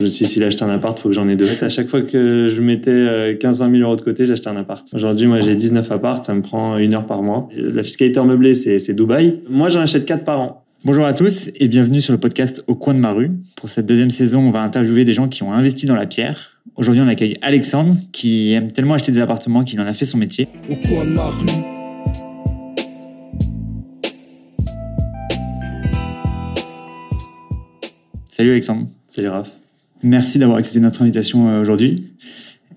Je me suis dit, s'il acheté un appart, faut que j'en ai deux. À chaque fois que je mettais 15-20 000 euros de côté, j'achetais un appart. Aujourd'hui, moi, j'ai 19 apparts, ça me prend une heure par mois. La fiscalité en meublé, c'est Dubaï. Moi, j'en achète 4 par an. Bonjour à tous et bienvenue sur le podcast Au coin de ma rue. Pour cette deuxième saison, on va interviewer des gens qui ont investi dans la pierre. Aujourd'hui, on accueille Alexandre qui aime tellement acheter des appartements qu'il en a fait son métier. Au coin de ma rue. Salut Alexandre. Salut Raph. Merci d'avoir accepté notre invitation euh, aujourd'hui.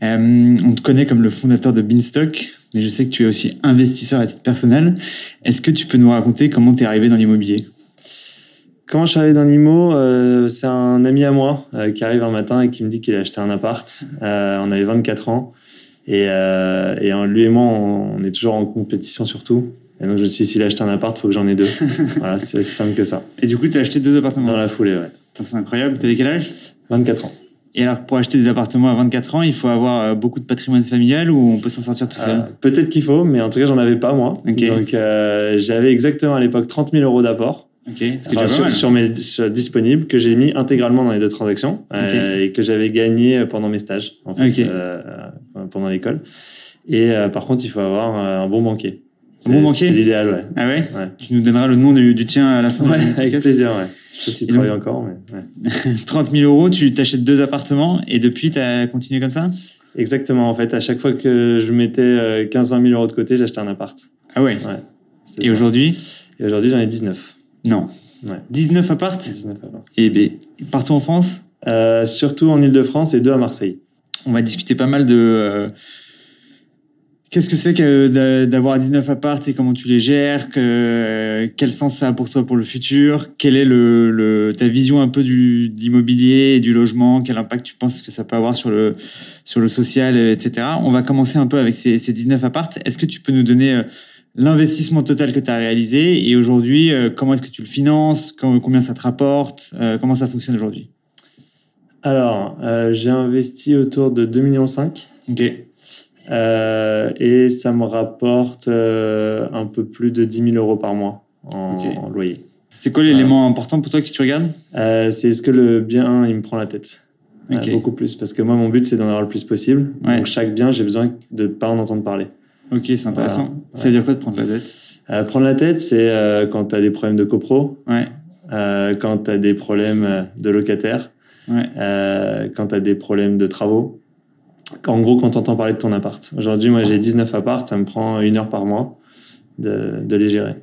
Euh, on te connaît comme le fondateur de Beanstock, mais je sais que tu es aussi investisseur à titre personnel. Est-ce que tu peux nous raconter comment tu es arrivé dans l'immobilier? Comment je suis arrivé dans l'IMO euh, C'est un ami à moi euh, qui arrive un matin et qui me dit qu'il a acheté un appart. On avait 24 ans. Et, et lui et moi, on, est toujours en compétition surtout. Et donc je me suis dit, s'il a acheté un appart, il faut que j'en ai deux. voilà, c'est aussi simple que ça. Et du coup, tu as acheté deux appartements Dans la foulée, ouais. C'est incroyable. Tu avais quel âge? 24 ans. Et alors, pour acheter des appartements à 24 ans, il faut avoir beaucoup de patrimoine familial ou on peut s'en sortir tout seul? Peut-être qu'il faut, mais en tout cas, j'en avais pas moi. Okay. Donc, j'avais exactement à l'époque 30 000 euros d'apport. Okay. Sur, sur, mes sur disponibles que j'ai mis intégralement dans les deux transactions euh, et que j'avais gagné pendant mes stages en fait, euh, pendant l'école. Et euh, par contre, il faut avoir un bon banquier. Un bon banquier? C'est l'idéal, ouais. Ah ouais, ouais, Tu nous donneras le nom du, du tien à la fin. Ouais, avec plaisir, ouais. Je sais travaille encore, mais ouais. 30 000 euros, tu t'achètes deux appartements et depuis, tu as continué comme ça? Exactement, en fait. À chaque fois que je mettais 15-20 000 euros de côté, j'achetais un appart. Ah ouais, ouais Et aujourd'hui? Et aujourd'hui, j'en ai 19. Non. Ouais. 19 apparts 19 apparts. Et ben, partout en France? Euh, Surtout en Ile-de-France et deux à Marseille. On va discuter pas mal de. Euh, Qu'est-ce que c'est que d'avoir 19 apparts et comment tu les gères que, Quel sens ça a pour toi pour le futur? Quelle est le, le, ta vision un peu du, de l'immobilier et du logement? Quel impact tu penses que ça peut avoir sur le, sur le social, etc. On va commencer un peu avec ces, ces 19 apparts. Est-ce que tu peux nous donner euh, l'investissement total que tu as réalisé et aujourd'hui, euh, comment est-ce que tu le finances? Combien ça te rapporte? Euh, Comment ça fonctionne aujourd'hui? Alors, euh, j'ai investi autour de 2,5 millions. Ok. Euh, et ça me rapporte euh, un peu plus de 10 000 euros par mois en, okay. en loyer. C'est quoi l'élément important pour toi que tu regardes? Euh, C'est est-ce que le bien, il me prend la tête okay. Beaucoup plus. Parce que moi, mon but, c'est d'en avoir le plus possible. Ouais. Donc, chaque bien, j'ai besoin de ne pas en entendre parler. Ok, c'est intéressant. Voilà. Ça veut dire quoi de prendre la tête? Prendre la tête, c'est quand tu as des problèmes de copro, ouais. quand tu as des problèmes de locataires, ouais. Quand tu as des problèmes de travaux. En gros, quand tu entends parler de ton appart. Aujourd'hui, moi, j'ai 19 apparts, ça me prend une heure par mois de, de les gérer.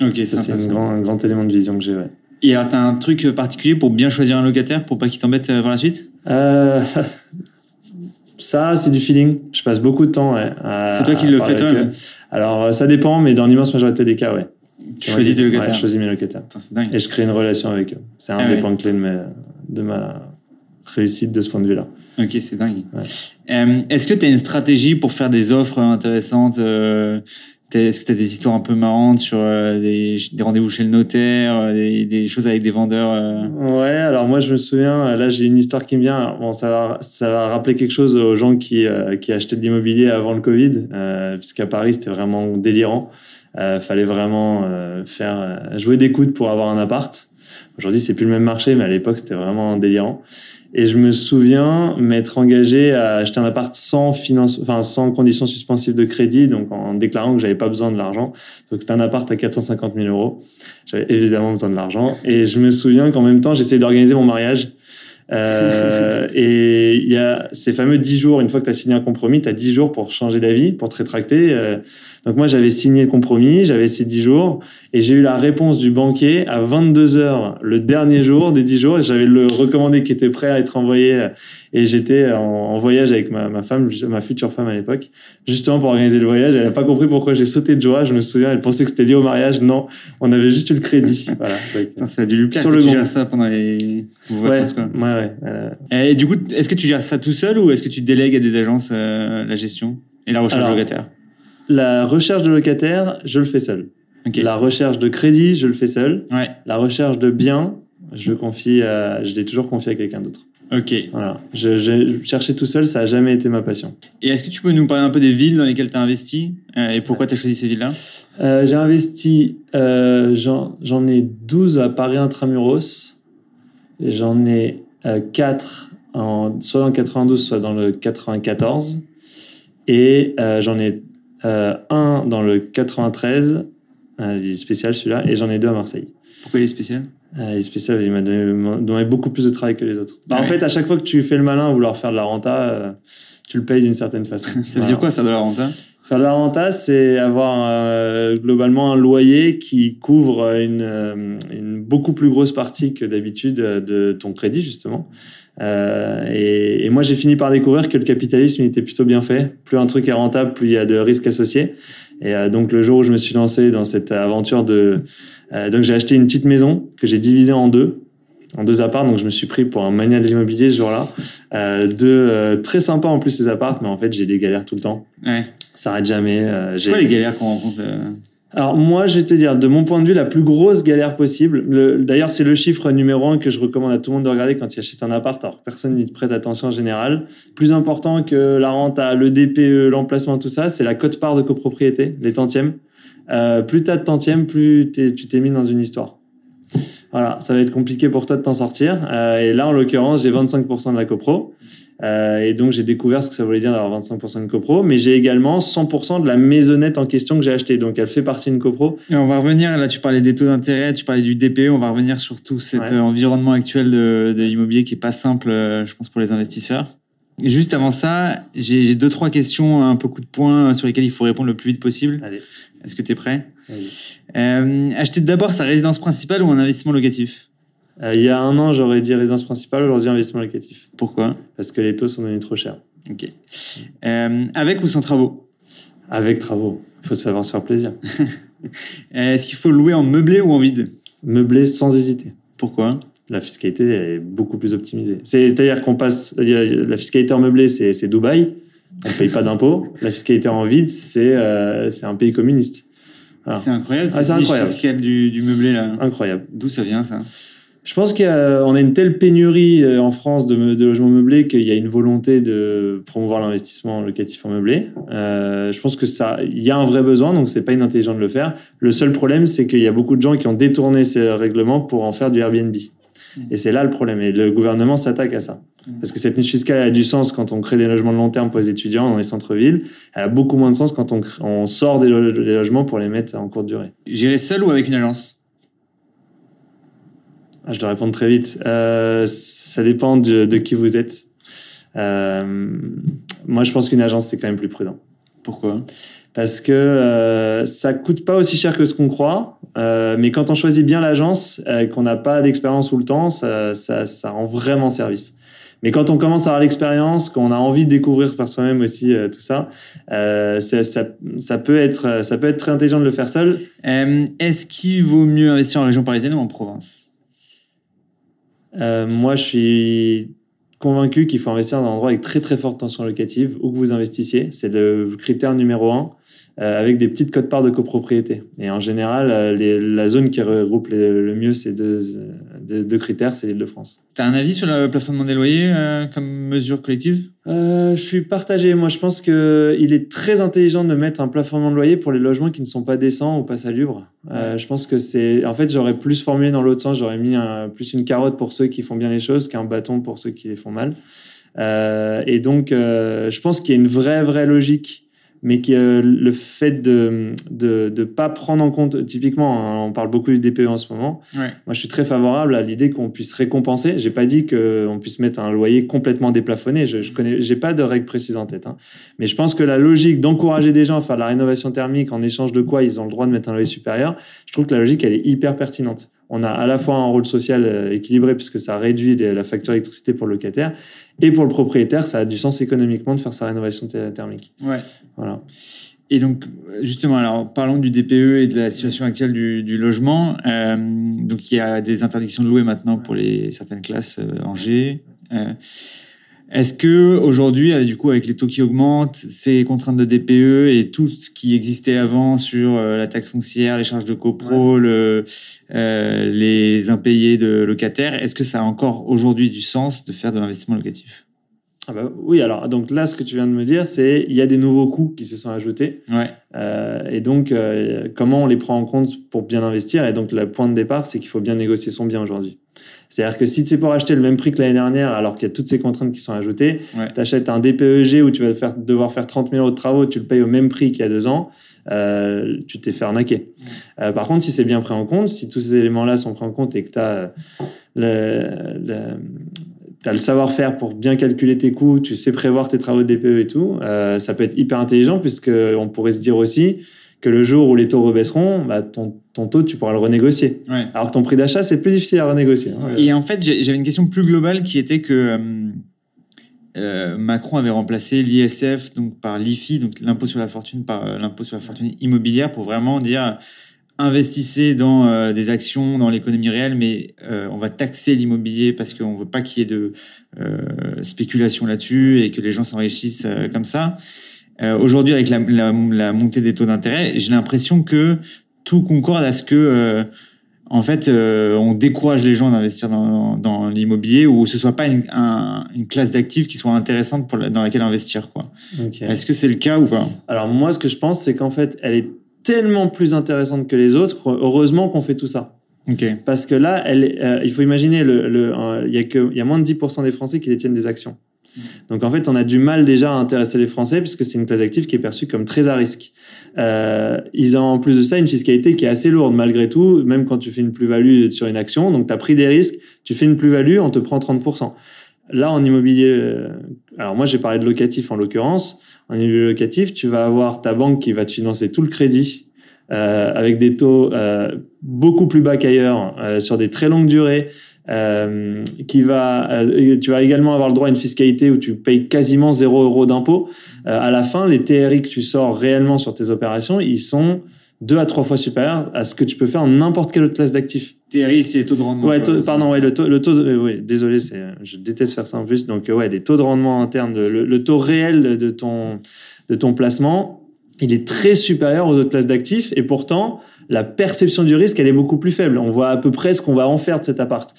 Ok, ça, c'est un grand, un grand élément de vision que j'ai. Ouais. Et alors, tu as un truc particulier pour bien choisir un locataire pour pas qu'il t'embête par la suite? Euh, Ça, c'est du feeling. Je passe beaucoup de temps. Ouais, c'est toi qui le fais, toi Alors, ça dépend, mais dans l'immense majorité des cas, ouais. Tu choisis tes locataires ouais, Je choisis mes locataires. Et je crée une relation avec eux. C'est un ah des ouais. points clés de ma réussite de ce point de vue-là. Ok, c'est dingue. Ouais. Euh, Est-ce que tu as une stratégie pour faire des offres intéressantes euh, Est-ce que tu as des histoires un peu marrantes sur euh, des, des rendez-vous chez le notaire, euh, des, des, choses avec des vendeurs? Ouais, alors moi je me souviens, là j'ai une histoire qui me vient. Bon, ça va, ça va rappeler quelque chose aux gens qui, qui achetaient de l'immobilier avant le Covid, puisqu'à Paris c'était vraiment délirant. Fallait vraiment faire jouer des coudes pour avoir un appart. Aujourd'hui c'est plus le même marché, mais à l'époque c'était vraiment délirant. Et je me souviens m'être engagé à acheter un appart sans finance, enfin sans conditions suspensives de crédit, donc en déclarant que j'avais pas besoin de l'argent. Donc c'était un appart à 450 000 euros. J'avais évidemment besoin de l'argent. Et je me souviens qu'en même temps j'essayais d'organiser mon mariage. Euh, et il y a ces fameux 10 jours, une fois que tu as signé un compromis, tu as 10 jours pour changer d'avis, pour te rétracter. Euh, donc moi, j'avais signé le compromis, j'avais ces 10 jours, et j'ai eu la réponse du banquier à 22 heures le dernier jour des 10 jours, et j'avais le recommandé qui était prêt à être envoyé, et j'étais en, en, voyage avec ma, ma femme, ma future femme à l'époque, justement pour organiser le voyage. Elle n'a pas compris pourquoi j'ai sauté de joie, je me souviens, elle pensait que c'était lié au mariage. Non, on avait juste eu le crédit. voilà. Putain, ça a dû lui plaire sur que le tu gères ça pendant les ouais, ouais, ouais, euh... Et du coup, est-ce que tu gères ça tout seul ou est-ce que tu délègues à des agences euh, la gestion et la recherche Alors, de locataires La recherche de locataires, je le fais seul. Okay. La recherche de crédit, je le fais seul. Ouais. La recherche de biens, je le confie à, je l'ai toujours confié à quelqu'un d'autre. Ok. Voilà. Je, je, chercher tout seul, ça a jamais été ma passion. Et est-ce que tu peux nous parler un peu des villes dans lesquelles tu as investi euh, et pourquoi tu as choisi ces villes-là? Euh, J'ai investi, euh, j'en ai 12 à Paris intramuros. J'en ai euh, 4 en, soit le 92, soit dans le 94. Et j'en ai un dans le 93, il est spécial celui-là, et j'en ai deux à Marseille. Pourquoi il est spécial? Il est spécial, il m'a donné, beaucoup plus de travail que les autres. Bah, en fait, à chaque fois que tu fais le malin à vouloir faire de la renta, tu le payes d'une certaine façon. Ça veut dire quoi faire de la renta? Faire de la renta, c'est avoir euh, globalement un loyer qui couvre une, euh, une beaucoup plus grosse partie que d'habitude de ton crédit, justement. Euh, et, et, moi, j'ai fini par découvrir que le capitalisme était plutôt bien fait. Plus un truc est rentable, plus il y a de risques associés. Et euh, donc, le jour où je me suis lancé dans cette aventure de... Euh, donc, j'ai acheté une petite maison que j'ai divisée en deux en deux apparts, donc je me suis pris pour un mania de l'immobilier ce jour-là. Deux très sympas en plus ces apparts, mais en fait j'ai des galères tout le temps. Ouais. Ça arrête jamais. C'est quoi les galères qu'on rencontre alors moi, je vais te dire, de mon point de vue, la plus grosse galère possible. D'ailleurs, c'est le chiffre numéro un que je recommande à tout le monde de regarder quand il achète un appart. Alors personne n'y prête attention en général. Plus important que la rente à le DPE, l'emplacement, tout ça, c'est la cote-part de copropriété, les tantièmes. Euh, plus t'as de tantièmes, plus tu t'es mis dans une histoire. Voilà, ça va être compliqué pour toi de t'en sortir. Euh, et là, en l'occurrence, j'ai 25% de la copro. Euh, et donc, j'ai découvert ce que ça voulait dire d'avoir 25% de copro. Mais j'ai également 100% de la maisonnette en question que j'ai achetée. Donc, elle fait partie d'une copro. Et on va revenir, là, tu parlais des taux d'intérêt, tu parlais du DPE. On va revenir sur tout cet environnement actuel de, de l'immobilier qui est pas simple, euh, je pense, pour les investisseurs. Et juste avant ça, j'ai deux, trois questions, un peu coup de poing, sur lesquelles il faut répondre le plus vite possible. Allez. Est-ce que tu es prêt euh, Acheter d'abord sa résidence principale ou un investissement locatif? euh, Il y a un an, j'aurais dit résidence principale, aujourd'hui investissement locatif. Pourquoi? Parce que les taux sont devenus trop chers. Ok. Euh, avec ou sans travaux? Avec travaux. Il faut savoir se faire plaisir. Est-ce qu'il faut louer en meublé ou en vide? Meublé sans hésiter. Pourquoi? La fiscalité est beaucoup plus optimisée. C'est-à-dire qu'on passe, la fiscalité en meublé, c'est Dubaï, on ne paye pas d'impôts. La fiscalité en vide, c'est euh, un pays communiste. C'est incroyable, ah, c'est incroyable. fiscale du, du meublé là. Incroyable. D'où ça vient ça? Je pense qu'on a, a, une telle pénurie euh, en France de, de logements meublés qu'il y a une volonté de promouvoir l'investissement locatif en meublé. Euh, je pense que ça, il y a un vrai besoin, donc c'est pas inintelligent de le faire. Le seul problème, c'est qu'il y a beaucoup de gens qui ont détourné ces règlements pour en faire du Airbnb. Et c'est là le problème. Et le gouvernement s'attaque à ça. Mm. Parce que cette niche fiscale a du sens quand on crée des logements de long terme pour les étudiants dans les centres-villes. Elle a beaucoup moins de sens quand on, on sort des, logements pour les mettre en courte durée. Gérer seul ou avec une agence? Je dois répondre très vite. Euh, ça dépend de, de, qui vous êtes. Euh, moi, je pense qu'une agence, c'est quand même plus prudent. Pourquoi? Parce que euh, ça coûte pas aussi cher que ce qu'on croit, euh, mais quand on choisit bien l'agence, qu'on n'a pas d'expérience tout le temps, ça, ça, ça, rend vraiment service. Mais quand on commence à avoir l'expérience, qu'on a envie de découvrir par soi-même aussi euh, tout ça, euh, ça, ça, ça, peut être, ça peut être très intelligent de le faire seul. Est-ce qu'il vaut mieux investir en région parisienne ou en province? Moi, je suis convaincu qu'il faut investir dans un endroit avec très très forte tension locative, où que vous investissiez. C'est le critère numéro un. Euh, avec des petites cotes-parts de copropriété. Et en général, euh, les, la zone qui regroupe le mieux ces deux, deux, critères, c'est l'Île-de-France. Tu as un avis sur le plafonnement des loyers euh, comme mesure collective? Je suis partagé. Moi, je pense qu'il est très intelligent de mettre un plafonnement de loyer pour les logements qui ne sont pas décents ou pas salubres. je pense que c'est... En fait, j'aurais plus formulé dans l'autre sens. J'aurais mis un, plus une carotte pour ceux qui font bien les choses qu'un bâton pour ceux qui les font mal. et donc, je pense qu'il y a une vraie, vraie logique mais que euh, le fait de de de pas prendre en compte typiquement hein, on parle beaucoup du DPE en ce moment. Moi je suis très favorable à l'idée qu'on puisse récompenser. J'ai pas dit que on puisse mettre un loyer complètement déplafonné. Je, je connais j'ai pas de règles précises en tête hein. mais je pense que la logique d'encourager des gens à faire de la rénovation thermique en échange de quoi ils ont le droit de mettre un loyer supérieur je trouve que la logique elle est hyper pertinente on a à la fois un rôle social euh, équilibré puisque ça réduit la facture d'électricité pour le locataire et pour le propriétaire, ça a du sens économiquement de faire sa rénovation thermique. Ouais. Voilà. Et donc, justement, alors parlons du DPE et de la situation actuelle du, du logement. Euh, donc, il y a des interdictions de louer maintenant pour les certaines classes euh, en G. Euh, est-ce que aujourd'hui, du coup, avec les taux qui augmentent, ces contraintes de DPE et tout ce qui existait avant sur euh, la taxe foncière, les charges de copro, le, euh, les impayés de locataires, est-ce que ça a encore aujourd'hui du sens de faire de l'investissement locatif? Ah bah, oui, alors donc là, ce que tu viens de me dire, c'est il y a des nouveaux coûts qui se sont ajoutés. Ouais. Euh, et donc, euh, comment on les prend en compte pour bien investir? Et donc, le point de départ, c'est qu'il faut bien négocier son bien aujourd'hui. C'est-à-dire que si tu sais pour acheter le même prix que l'année dernière, alors qu'il y a toutes ces contraintes qui sont ajoutées, Ouais. tu achètes un DPEG où tu vas faire, devoir faire 30 000 euros de travaux, tu le payes au même prix qu'il y a deux ans, euh, tu t'es fait arnaquer. Euh, par contre, si c'est bien pris en compte, si tous ces éléments-là sont pris en compte et que tu as le, le, t'as le savoir-faire pour bien calculer tes coûts, tu sais prévoir tes travaux de DPE et tout, euh, ça peut être hyper intelligent puisque on pourrait se dire aussi que le jour où les taux rebaisseront, bah, ton, ton taux, tu pourras le renégocier. Ouais. Alors que ton prix d'achat, c'est plus difficile à renégocier. hein. Et en fait, j'avais une question plus globale qui était que euh, euh, Macron avait remplacé l'ISF donc par l'IFI, donc l'impôt sur la fortune, par l'impôt sur la fortune immobilière pour vraiment dire investissez dans euh, des actions, dans l'économie réelle, mais euh, on va taxer l'immobilier parce qu'on veut pas qu'il y ait de euh, spéculation là-dessus et que les gens s'enrichissent comme ça. Aujourd'hui, avec la, la, la montée des taux d'intérêt, j'ai l'impression que tout concorde à ce que en fait, on décourage les gens d'investir dans, dans l'immobilier ou ce soit pas une, un- une classe d'actifs qui soit intéressante pour la- dans laquelle investir. Quoi. Est-ce que c'est le cas ou pas? Alors moi, ce que je pense, c'est qu'en fait, elle est tellement plus intéressante que les autres. Heureusement qu'on fait tout ça. Ok. Parce que là, elle, euh, il faut imaginer, le, le, euh, il y a que, il y a moins de 10% des Français qui détiennent des actions. Donc en fait, on a du mal déjà à intéresser les Français puisque c'est une classe active qui est perçue comme très à risque. Euh, ils ont en plus de ça une fiscalité qui est assez lourde malgré tout, même quand tu fais une plus-value sur une action. Donc tu as pris des risques, tu fais une plus-value, on te prend 30%. Là, en immobilier, euh, alors moi j'ai parlé de locatif en l'occurrence. En immobilier locatif, tu vas avoir ta banque qui va te financer tout le crédit euh, avec des taux euh, beaucoup plus bas qu'ailleurs euh, sur des très longues durées. Euh, qui va, euh, tu vas également avoir le droit à une fiscalité où tu payes quasiment 0 euros d'impôt. Euh, à la fin, les TRI que tu sors réellement sur tes opérations, ils sont deux à trois fois supérieurs à ce que tu peux faire en n'importe quelle autre classe d'actifs. TRI, c'est taux de rendement. Ouais, taux- pardon, ouais, le taux, le taux, de- euh, désolé, c'est, je déteste faire ça en plus. Donc, euh, ouais, les taux de rendement interne, de- le, le taux réel de ton, de ton placement, il est très supérieur aux autres classes d'actifs et pourtant, la perception du risque, elle est beaucoup plus faible. On voit à peu près ce qu'on va en faire de cet appart.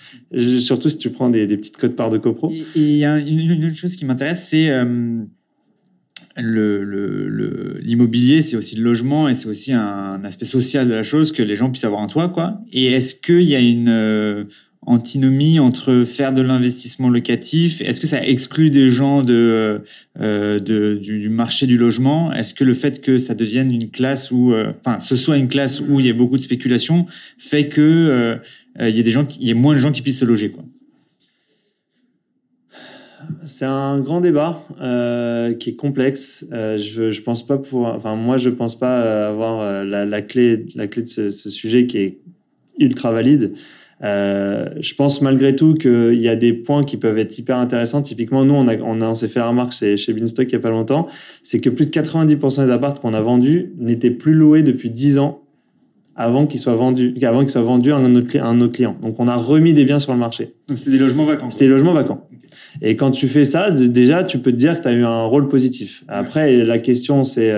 Surtout si tu prends des, des petites codes parts de copro. Et il y a une, une autre chose qui m'intéresse, c'est euh, le- le- le- l'immobilier, c'est aussi le logement et c'est aussi un, aspect social de la chose que les gens puissent avoir un toit, quoi. Et est-ce qu'il y a une euh, antinomie entre faire de l'investissement locatif? Est-ce que ça exclut des gens de, euh, de du, du marché du logement? Est-ce que le fait que ça devienne une classe où, euh, enfin, ce soit une classe où il y a beaucoup de spéculation, fait que euh, euh, il y a des gens, qui- il y a moins de gens qui puissent se loger, quoi? C'est un grand débat euh, qui est complexe. Euh, je, je pense pas pour, enfin moi je pense pas euh, avoir euh, la, la clé, la clé de ce, ce sujet qui est ultra valide. Euh, je pense malgré tout qu'il y a des points qui peuvent être hyper intéressants. Typiquement, nous, on, a, on, a, on s'est fait la remarque chez, chez il y a pas longtemps, c'est que plus de 90% des apparts qu'on a vendus n'étaient plus loués depuis 10 ans avant qu'ils soient vendus, avant qu'ils soient vendus à un, autre, cli- à un autre client. Donc, on a remis des biens sur le marché. Donc c'était des logements vacants. C'était des logements vacants. Et quand tu fais ça, déjà, tu peux te dire que tu as eu un rôle positif. Après, la question, c'est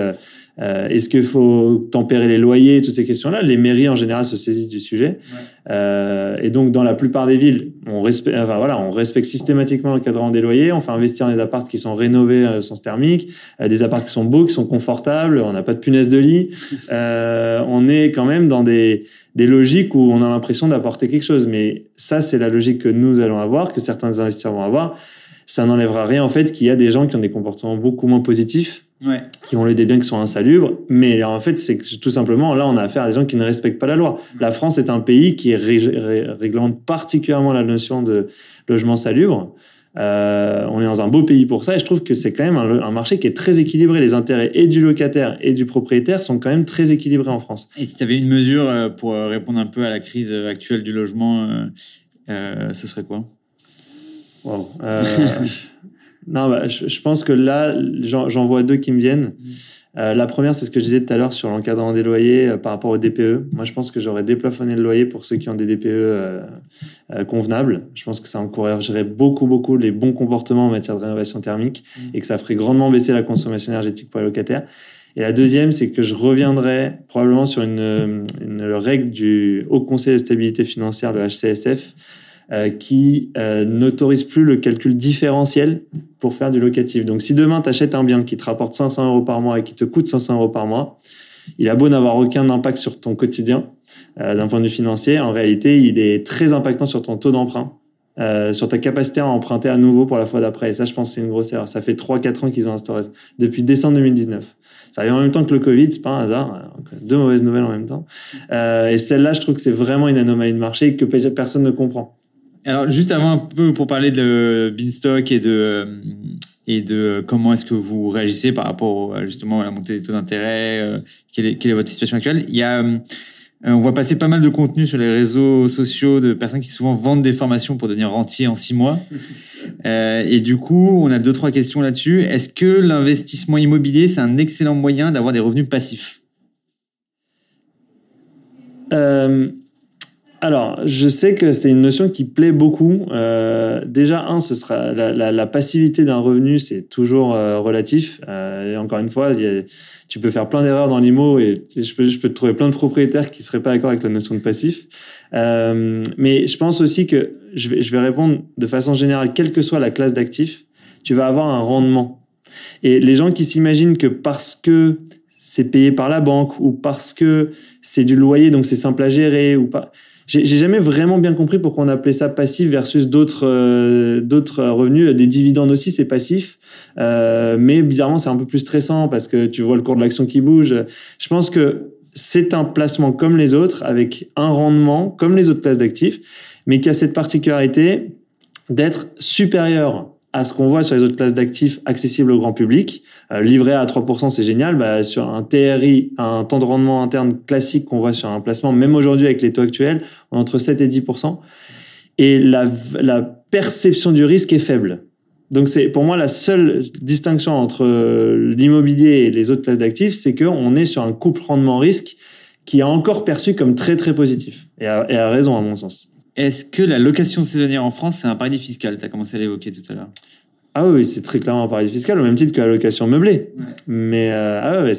euh, est-ce qu'il faut tempérer les loyers, toutes ces questions-là? Les mairies, en général, se saisissent du sujet. Euh, et donc, dans la plupart des villes, on respecte, enfin, voilà, on respecte systématiquement le cadran des loyers. On fait investir dans des apparts qui sont rénovés euh, sens thermique, euh, des apparts qui sont beaux, qui sont confortables. On n'a pas de punaise de lit. Euh, on est quand même dans des, des logiques où on a l'impression d'apporter quelque chose. Mais ça, c'est la logique que nous allons avoir, que certains investisseurs vont avoir. Ça n'enlèvera rien, en fait, qu'il y a des gens qui ont des comportements beaucoup moins positifs Ouais. qui ont les des biens qui sont insalubres. Mais en fait, c'est que tout simplement, là, on a affaire à des gens qui ne respectent pas la loi. La France est un pays qui ré- ré- réglemente particulièrement la notion de logement salubre. Euh, on est dans un beau pays pour ça et je trouve que c'est quand même un, un marché qui est très équilibré. Les intérêts et du locataire et du propriétaire sont quand même très équilibrés en France. Et si tu avais une mesure euh, pour euh, répondre un peu à la crise actuelle du logement, euh, euh, ce serait quoi? Wow. Euh, non, bah, je, je pense que là, j'en vois deux qui me viennent. Euh, la première, c'est ce que je disais tout à l'heure sur l'encadrement des loyers euh, par rapport au DPE. Moi, je pense que j'aurais déplafonné le loyer pour ceux qui ont des DPE euh, euh, convenables. Je pense que ça encouragerait beaucoup, beaucoup les bons comportements en matière de rénovation thermique Mm. et que ça ferait grandement baisser la consommation énergétique pour les locataires. Et la deuxième, c'est que je reviendrai probablement sur une, une règle du Haut Conseil de stabilité financière, le HCSF, qui euh, n'autorise plus le calcul différentiel pour faire du locatif. Donc, si demain, tu achètes un bien qui te rapporte 500 euros par mois et qui te coûte 500 euros par mois, il a beau n'avoir aucun impact sur ton quotidien, euh, d'un point de vue financier, en réalité, il est très impactant sur ton taux d'emprunt, euh, sur ta capacité à emprunter à nouveau pour la fois d'après. Et ça, je pense c'est une grosse erreur. Ça fait 3-4 ans qu'ils ont instauré depuis décembre 2019. Ça arrive en même temps que le Covid, c'est pas un hasard. Deux mauvaises nouvelles en même temps. Euh, et celle-là, je trouve que c'est vraiment une anomalie de marché que personne ne comprend. Alors, juste avant un peu pour parler de Beanstalk et de et de comment est-ce que vous réagissez par rapport justement à la montée des taux d'intérêt, euh, quelle, est, quelle est votre situation actuelle. Il y a euh, on voit passer pas mal de contenu sur les réseaux sociaux de personnes qui souvent vendent des formations pour devenir rentier en six mois. Euh, et du coup, on a deux trois questions là-dessus. Est-ce que l'investissement immobilier c'est un excellent moyen d'avoir des revenus passifs? Euh, alors, je sais que c'est une notion qui plaît beaucoup. Euh, déjà, un, ce sera la, passivité d'un revenu, c'est toujours euh, relatif. Euh, et encore une fois, tu peux faire plein d'erreurs dans l'IMO et je peux, te trouver plein de propriétaires qui seraient pas d'accord avec la notion de passif. mais je pense aussi que je vais répondre de façon générale, quelle que soit la classe d'actifs, tu vas avoir un rendement. Et les gens qui s'imaginent que parce que c'est payé par la banque ou parce que c'est du loyer, donc c'est simple à gérer ou pas j'ai jamais vraiment bien compris pourquoi on appelait ça passif versus d'autres euh, d'autres revenus. Des dividendes aussi, c'est passif, euh, mais bizarrement, c'est un peu plus stressant parce que tu vois le cours de l'action qui bouge. Je pense que c'est un placement comme les autres, avec un rendement comme les autres classes d'actifs, mais qui a cette particularité d'être supérieur à ce qu'on voit sur les autres classes d'actifs accessibles au grand public. Euh, livré à 3%, c'est génial. Bah, sur un TRI, un temps de rendement interne classique qu'on voit sur un placement, même aujourd'hui avec les taux actuels, on est entre 7 et 10%. Et la, perception du risque est faible. Donc c'est pour moi la seule distinction entre euh, l'immobilier et les autres classes d'actifs, c'est qu'on est sur un couple rendement-risque qui est encore perçu comme très très positif. Et et a raison à mon sens. Est-ce que la location saisonnière en France, c'est un paradis fiscal? Tu as commencé à l'évoquer tout à l'heure. Ah oui, c'est très clairement un paradis fiscal, au même titre que la location meublée. Mais, euh, ah ouais,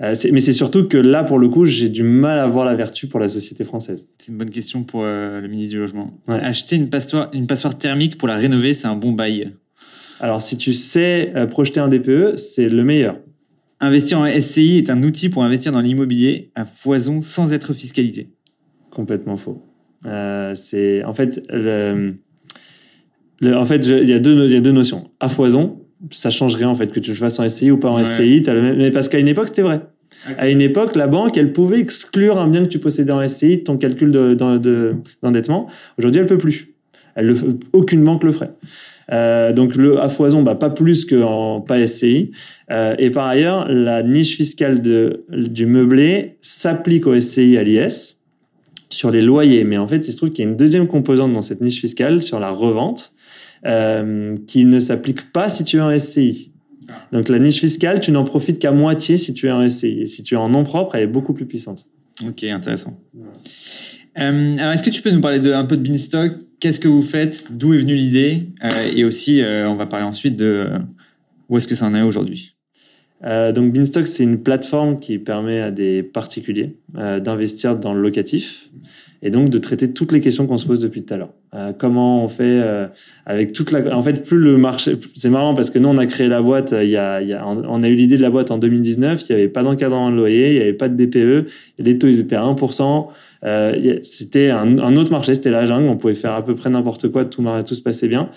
euh, c'est, mais c'est surtout que là, pour le coup, j'ai du mal à voir la vertu pour la société française. C'est une bonne question pour euh, le ministre du Logement. Acheter une passoire, une passoire thermique pour la rénover, c'est un bon bail. Alors, si tu sais projeter un DPE, c'est le meilleur. Investir en SCI est un outil pour investir dans l'immobilier à foison sans être fiscalisé. Complètement faux. Euh, c'est en fait, le, en fait, il y a deux, il y a deux notions. À foison, ça change rien en fait que tu le fasses en SCI ou pas en SCI. As le même, mais parce qu'à une époque, c'était vrai. À une époque, la banque, elle pouvait exclure un bien que tu possédais en SCI de ton calcul d'endettement. De, Aujourd'hui, elle peut plus. Elle le, aucune banque le ferait. Euh, donc le à foison, bah, pas plus qu'en pas SCI. Euh, et par ailleurs, la niche fiscale de, du meublé s'applique au SCI à l'IS sur les loyers. Mais en fait, il se trouve qu'il y a une deuxième composante dans cette niche fiscale sur la revente euh, qui ne s'applique pas si tu es en SCI. Donc la niche fiscale, tu n'en profites qu'à moitié si tu es en SCI. Et si tu es en nom propre, elle est beaucoup plus puissante. Ok, intéressant. Euh, alors, est-ce que tu peux nous parler de, un peu de Beanstalk? Qu'est-ce que vous faites? D'où est venue l'idée? Euh, Et aussi, on va parler ensuite de où est-ce que ça en est aujourd'hui? Euh, donc Beanstalk, c'est une plateforme qui permet à des particuliers euh, d'investir dans le locatif et donc de traiter toutes les questions qu'on se pose depuis tout à l'heure. Euh, comment on fait euh, avec toute la... En fait, plus le marché... C'est marrant parce que nous, on a créé la boîte, il y a, y a... on a eu l'idée de la boîte en 2019, il n'y avait pas d'encadrement de loyer, il n'y avait pas de DPE, les taux, ils étaient à 1%. c'était un, un, autre marché, c'était la jungle, on pouvait faire à peu près n'importe quoi, tout, tout se passait bien.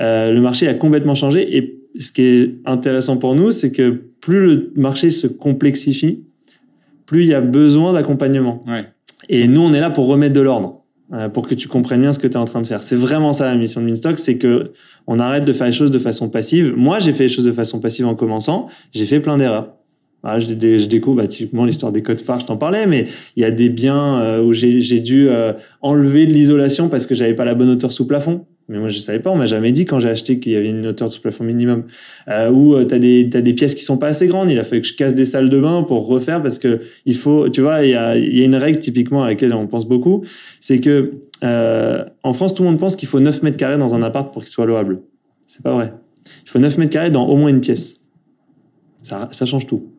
le marché a complètement changé et ce qui est intéressant pour nous, c'est que plus le marché se complexifie, plus il y a besoin d'accompagnement. Et nous, on est là pour remettre de l'ordre, euh, pour que tu comprennes bien ce que tu es en train de faire. C'est vraiment ça la mission de Minstock, c'est que on arrête de faire les choses de façon passive. Moi, j'ai fait les choses de façon passive en commençant. J'ai fait plein d'erreurs. je, découvre bah, typiquement l'histoire des codes parts, je t'en parlais, mais il y a des biens euh, où j'ai dû euh, enlever de l'isolation parce que j'avais pas la bonne hauteur sous plafond. Mais moi, je savais pas. On m'a jamais dit quand j'ai acheté qu'il y avait une hauteur de plafond minimum. Euh, ou euh, t'as des t'as des pièces qui sont pas assez grandes. Il a fallu que je casse des salles de bain pour refaire parce que il faut. Tu vois, il y a y a une règle typiquement à laquelle on pense beaucoup, c'est que euh, en France, tout le monde pense qu'il faut 9 mètres carrés dans un appart pour qu'il soit louable. C'est pas vrai. Il faut 9 mètres carrés dans au moins une pièce. Ça ça change tout.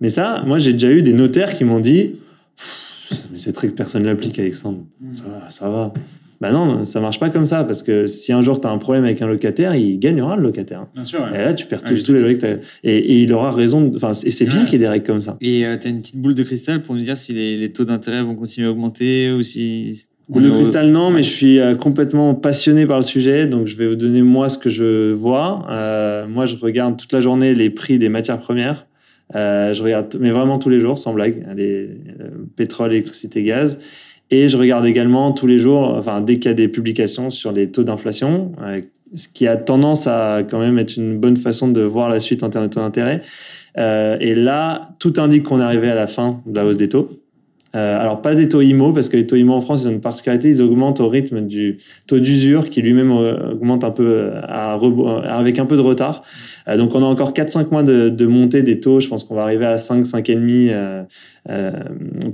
Mais ça, moi, j'ai déjà eu des notaires qui m'ont dit, mais c'est très que personne l'applique, Alexandre. Ça va Bah non, ça marche pas comme ça parce que si un jour tu as un problème avec un locataire, il gagnera le locataire. Bien sûr. Et là, tu perds tous, tous les loyers que et, et il aura raison. Enfin, et c'est bien Ouais. qu'il y ait des règles comme ça. Et tu as une petite boule de cristal pour nous dire si les, les taux d'intérêt vont continuer à augmenter ou si. Boule de cristal, non, mais je suis euh, complètement passionné par le sujet, donc je vais vous donner moi ce que je vois. Euh, moi, je regarde toute la journée les prix des matières premières. Euh, je regarde, mais vraiment tous les jours, sans blague, les euh, pétrole, électricité, gaz. Et je regarde également tous les jours, enfin dès qu'il y a des publications sur les taux d'inflation, euh, ce qui a tendance à quand même être une bonne façon de voir la suite en termes de taux d'intérêt. Euh, et là, tout indique qu'on est arrivé à la fin de la hausse des taux. Euh, alors pas des taux IMO parce que les taux IMO en France ils ont une particularité, ils augmentent au rythme du taux d'usure qui lui-même euh, augmente un peu euh, à euh, avec un peu de retard. Euh, donc on a encore 4-5 mois de, de montée des taux. Je pense qu'on va arriver à 5 5,5 euh, euh,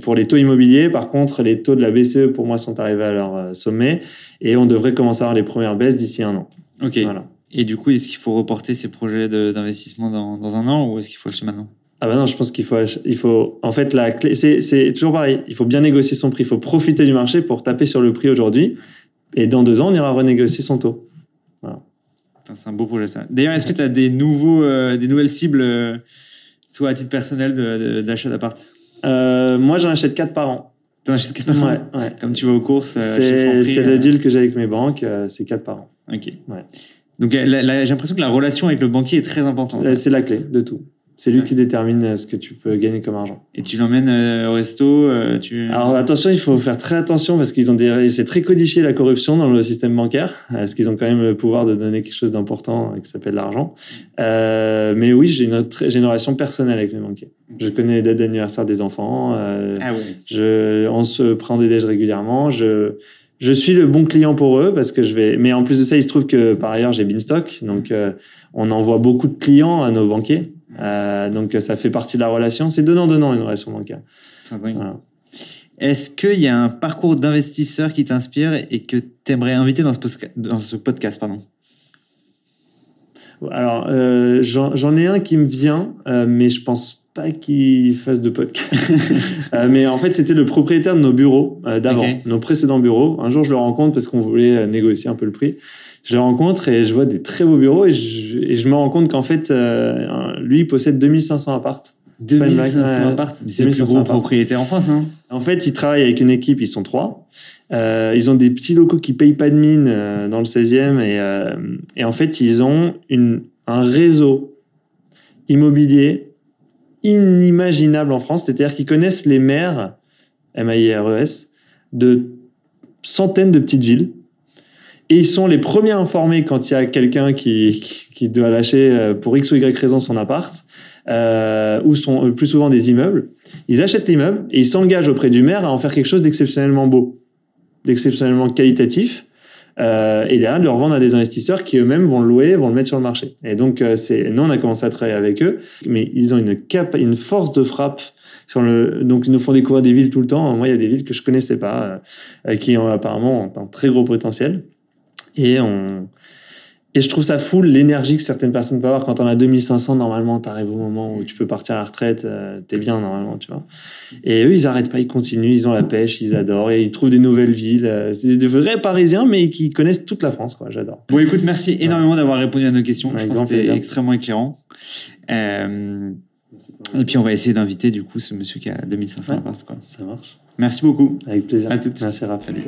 pour les taux immobiliers. Par contre les taux de la BCE pour moi sont arrivés à leur sommet et on devrait commencer à avoir les premières baisses d'ici un an. Ok. Voilà. Et du coup, est-ce qu'il faut reporter ces projets d'investissement dans, dans un an ou est-ce qu'il faut acheter maintenant? Ah bah non, je pense qu'il faut, il faut, en fait, la clé, c'est, toujours pareil. Il faut bien négocier son prix. Il faut profiter du marché pour taper sur le prix aujourd'hui. Et dans deux ans, on ira renégocier son taux. C'est un beau projet ça. D'ailleurs, est-ce que tu as des, nouveaux, euh, des nouvelles cibles, euh, toi, à titre personnel, d'achat d'appart? Euh, moi, j'en achète quatre par an. T'en achètes quatre par an? Ouais. Comme tu vas aux courses C'est, le deal que j'ai avec mes banques. c'est quatre par an. Ok. Ouais. Donc, j'ai l'impression que la relation avec le banquier est très importante. C'est la clé de tout. C'est lui Ouais. qui détermine euh, ce que tu peux gagner comme argent. Et tu l'emmènes euh, au resto, euh, tu... Alors attention, il faut faire très attention parce qu'ils ont des, c'est très codifié la corruption dans le système bancaire, parce qu'ils ont quand même le pouvoir de donner quelque chose d'important qui s'appelle l'argent. Euh, mais oui, j'ai une, très- relation personnelle avec les banquiers. Je connais les dates d'anniversaire des enfants. Ah ouais. je, on se prend des déj régulièrement. Je, je suis le bon client pour eux parce que je vais. Mais en plus de ça, il se trouve que par ailleurs j'ai Beanstalk, donc euh, on envoie beaucoup de clients à nos banquiers. Euh, donc ça fait partie de la relation. C'est donnant donnant une relation bancaire. Voilà. Est-ce qu'il y a un parcours d'investisseur qui t'inspire et que tu aimerais inviter dans ce, posca- dans ce podcast pardon? Alors, euh, j'en ai un qui me vient, euh, mais je pense pas qu'il fasse de podcast. Euh, mais en fait, c'était le propriétaire de nos bureaux euh, d'avant, nos précédents bureaux. Un jour, je le rencontre parce qu'on voulait négocier un peu le prix. Je le rencontre et je vois des très beaux bureaux et je, et je me rends compte qu'en fait, euh, lui, il possède 2500 appartes. pas une blague, 2500 ouais. appart Mais c'est le plus 2500 gros propriétaire en France, non? En fait, ils travaillent avec une équipe, ils sont trois. Euh, ils ont des petits locaux qui payent pas de mine euh, dans le 16e et, euh, et en fait, ils ont une, un réseau immobilier inimaginable en France, c'est-à-dire qu'ils connaissent les maires, M-A-I-R-E-S, de centaines de petites villes. Et ils sont les premiers informés quand il y a quelqu'un qui, qui, qui doit lâcher euh, pour X ou Y raison son appart, euh, ou sont plus souvent des immeubles. Ils achètent l'immeuble et ils s'engagent auprès du maire à en faire quelque chose d'exceptionnellement beau, d'exceptionnellement qualitatif, euh, et derrière de le revendre à des investisseurs qui eux-mêmes vont le louer, vont le mettre sur le marché. Et donc, euh, c'est, nous, on a commencé à travailler avec eux, mais ils ont une cap, une force de frappe sur le, donc ils nous font découvrir des villes tout le temps. Moi, il y a des villes que je connaissais pas, euh, qui ont apparemment un très gros potentiel. Et on, et je trouve ça fou l'énergie que certaines personnes peuvent avoir. Quand on a 2500, normalement, tu arrives au moment où tu peux partir à la retraite, euh, t'es bien normalement, tu vois. Et eux, ils arrêtent pas, ils continuent, ils ont la pêche, ils adorent et ils trouvent des nouvelles villes. Euh, C'est des vrais Parisiens, mais qui connaissent toute la France, quoi. J'adore. Bon, écoute, merci énormément d'avoir répondu à nos questions. Je pense que c'était extrêmement éclairant. Euh, et puis, on va essayer d'inviter, du coup, ce monsieur qui a 2500 Ouais. appart, quoi. Ça marche. Merci beaucoup. Avec plaisir. À toutes. Merci, Raph. Salut.